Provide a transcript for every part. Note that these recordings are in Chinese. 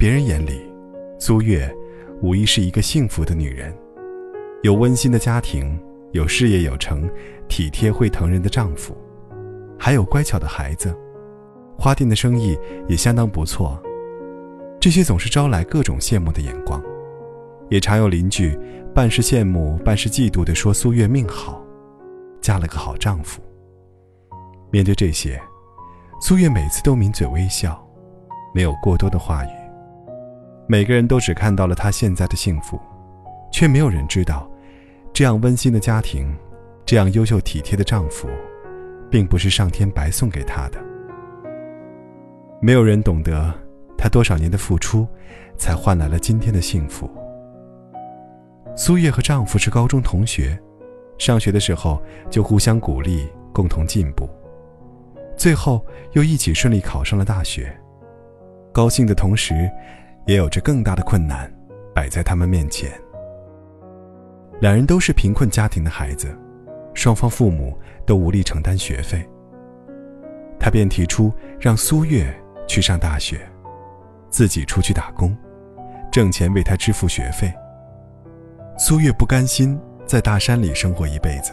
别人眼里，苏月无疑是一个幸福的女人，有温馨的家庭，有事业有成、体贴会疼人的丈夫，还有乖巧的孩子。花店的生意也相当不错。这些总是招来各种羡慕的眼光，也常有邻居半是羡慕、半是嫉妒地说苏月命好，嫁了个好丈夫。面对这些，苏月每次都抿嘴微笑，没有过多的话语。每个人都只看到了她现在的幸福，却没有人知道，这样温馨的家庭，这样优秀体贴的丈夫，并不是上天白送给她的。没有人懂得，她多少年的付出，才换来了今天的幸福。苏月和丈夫是高中同学，上学的时候就互相鼓励，共同进步，最后又一起顺利考上了大学。高兴的同时。也有着更大的困难摆在他们面前。两人都是贫困家庭的孩子，双方父母都无力承担学费。他便提出让苏月去上大学，自己出去打工，挣钱为他支付学费。苏月不甘心在大山里生活一辈子，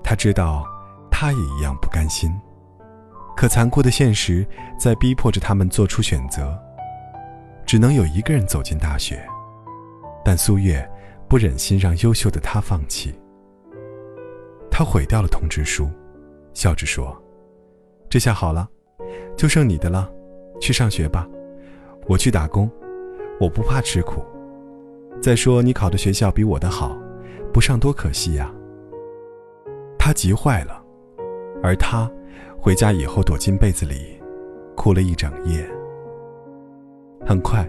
他知道他也一样不甘心，可残酷的现实在逼迫着他们做出选择。只能有一个人走进大学，但苏月不忍心让优秀的他放弃。他毁掉了通知书，笑着说：“这下好了，就剩你的了，去上学吧，我去打工，我不怕吃苦。再说你考的学校比我的好，不上多可惜呀。”他急坏了，而他回家以后躲进被子里，哭了一整夜。很快，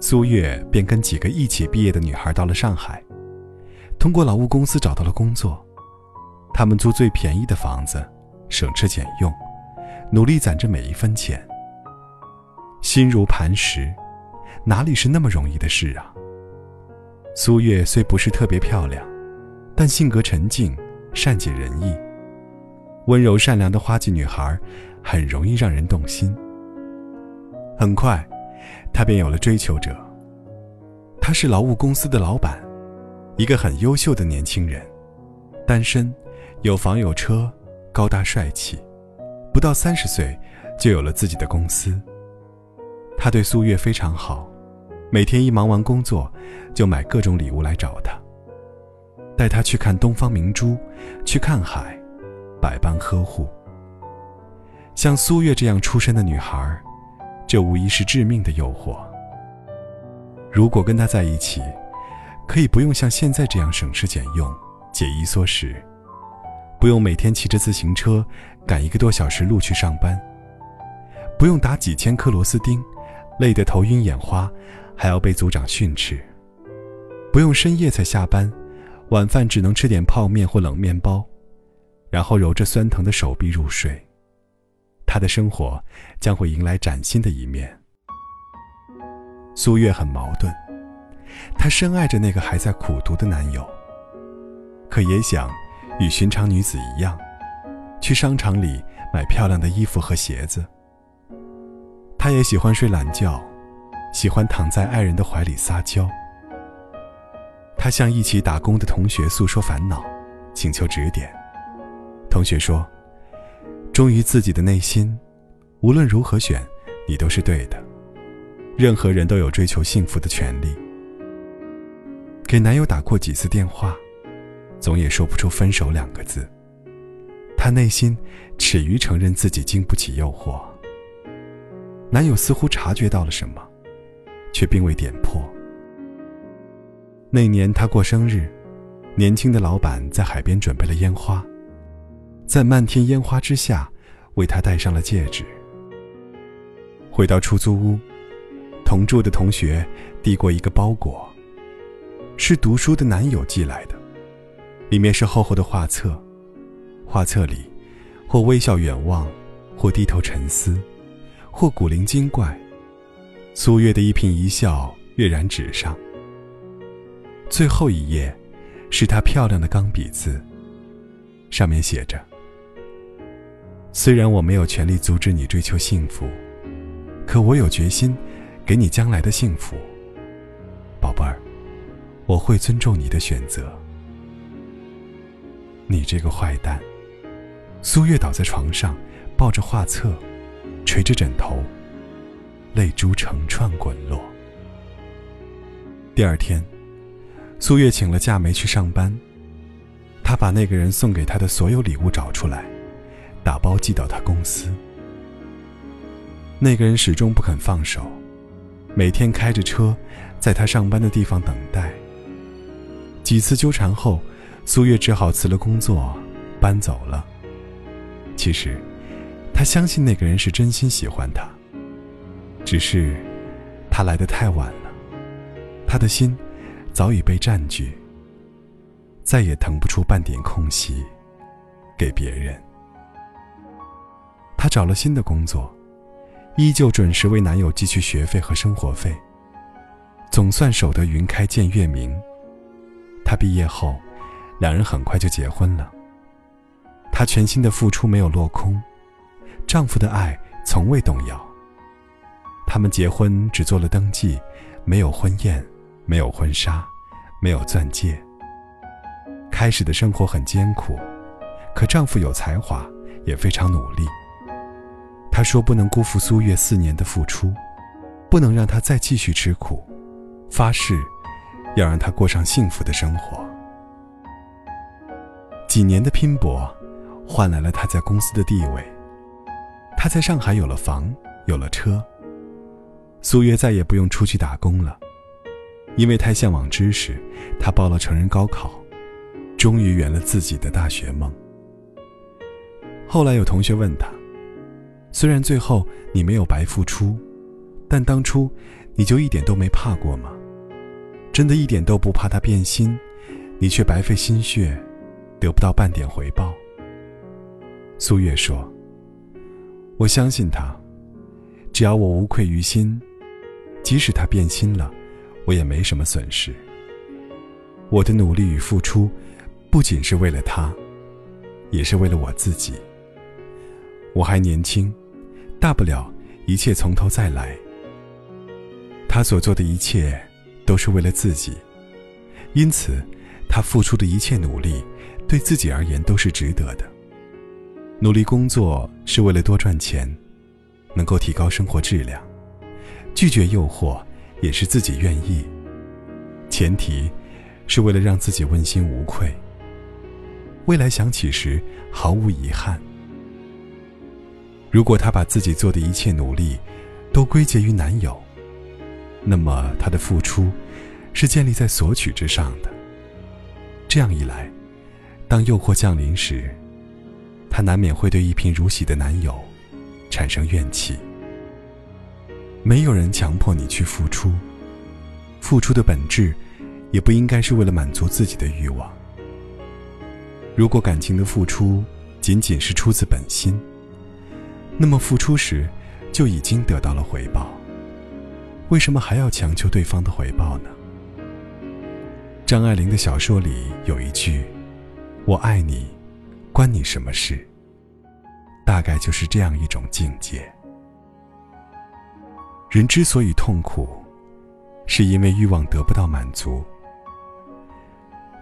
苏月便跟几个一起毕业的女孩到了上海，通过劳务公司找到了工作。他们租最便宜的房子，省吃俭用，努力攒着每一分钱。心如磐石，哪里是那么容易的事啊？苏月虽不是特别漂亮，但性格沉静，善解人意，温柔善良的花季女孩，很容易让人动心。很快。他便有了追求者。他是劳务公司的老板，一个很优秀的年轻人，单身，有房有车，高大帅气，不到三十岁就有了自己的公司。他对苏月非常好，每天一忙完工作，就买各种礼物来找她，带她去看东方明珠，去看海，百般呵护。像苏月这样出身的女孩。这无疑是致命的诱惑。如果跟他在一起，可以不用像现在这样省吃俭用、节衣缩食，不用每天骑着自行车赶一个多小时路去上班，不用打几千颗螺丝钉，累得头晕眼花，还要被组长训斥，不用深夜才下班，晚饭只能吃点泡面或冷面包，然后揉着酸疼的手臂入睡。他的生活将会迎来崭新的一面。苏月很矛盾，她深爱着那个还在苦读的男友，可也想与寻常女子一样，去商场里买漂亮的衣服和鞋子。她也喜欢睡懒觉，喜欢躺在爱人的怀里撒娇。她向一起打工的同学诉说烦恼，请求指点。同学说。忠于自己的内心，无论如何选，你都是对的。任何人都有追求幸福的权利。给男友打过几次电话，总也说不出分手两个字。她内心耻于承认自己经不起诱惑。男友似乎察觉到了什么，却并未点破。那年他过生日，年轻的老板在海边准备了烟花。在漫天烟花之下，为他戴上了戒指。回到出租屋，同住的同学递过一个包裹，是读书的男友寄来的，里面是厚厚的画册，画册里，或微笑远望，或低头沉思，或古灵精怪。苏月的一颦一笑跃然纸上。最后一页，是他漂亮的钢笔字，上面写着。虽然我没有权利阻止你追求幸福，可我有决心给你将来的幸福。宝贝儿，我会尊重你的选择。你这个坏蛋！苏月倒在床上，抱着画册，垂着枕头，泪珠成串滚落。第二天，苏月请了假没去上班。她把那个人送给她的所有礼物找出来，打包寄到他公司。那个人始终不肯放手，每天开着车，在他上班的地方等待。几次纠缠后，苏月只好辞了工作，搬走了。其实，他相信那个人是真心喜欢他，只是他来的太晚了。他的心早已被占据，再也腾不出半点空隙给别人。她找了新的工作，依旧准时为男友寄去学费和生活费，总算守得云开见月明。她毕业后，两人很快就结婚了。她全心的付出没有落空，丈夫的爱从未动摇。他们结婚只做了登记，没有婚宴。没有婚纱，没有钻戒。开始的生活很艰苦，可丈夫有才华，也非常努力。他说不能辜负苏月四年的付出，不能让她再继续吃苦，发誓要让她过上幸福的生活。几年的拼搏，换来了他在公司的地位。他在上海有了房，有了车。苏月再也不用出去打工了。因为太向往知识，他报了成人高考，终于圆了自己的大学梦。后来有同学问他：“虽然最后你没有白付出，但当初你就一点都没怕过吗？真的一点都不怕他变心，你却白费心血，得不到半点回报？”苏月说：“我相信他，只要我无愧于心，即使他变心了。”我也没什么损失。我的努力与付出，不仅是为了他，也是为了我自己。我还年轻，大不了一切从头再来。他所做的一切，都是为了自己，因此，他付出的一切努力，对自己而言都是值得的。努力工作是为了多赚钱，能够提高生活质量，拒绝诱惑。也是自己愿意，前提是为了让自己问心无愧。未来想起时毫无遗憾。如果她把自己做的一切努力都归结于男友，那么她的付出是建立在索取之上的。这样一来，当诱惑降临时，她难免会对一贫如洗的男友产生怨气。没有人强迫你去付出，付出的本质，也不应该是为了满足自己的欲望。如果感情的付出仅仅是出自本心，那么付出时就已经得到了回报，为什么还要强求对方的回报呢？张爱玲的小说里有一句：“我爱你，关你什么事？”大概就是这样一种境界。人之所以痛苦，是因为欲望得不到满足。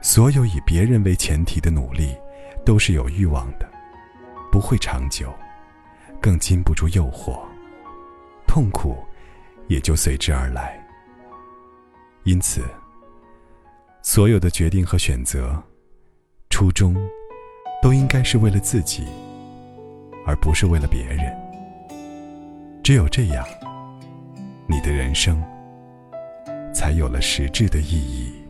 所有以别人为前提的努力，都是有欲望的，不会长久，更禁不住诱惑，痛苦也就随之而来。因此，所有的决定和选择，初衷都应该是为了自己，而不是为了别人。只有这样。你的人生才有了实质的意义。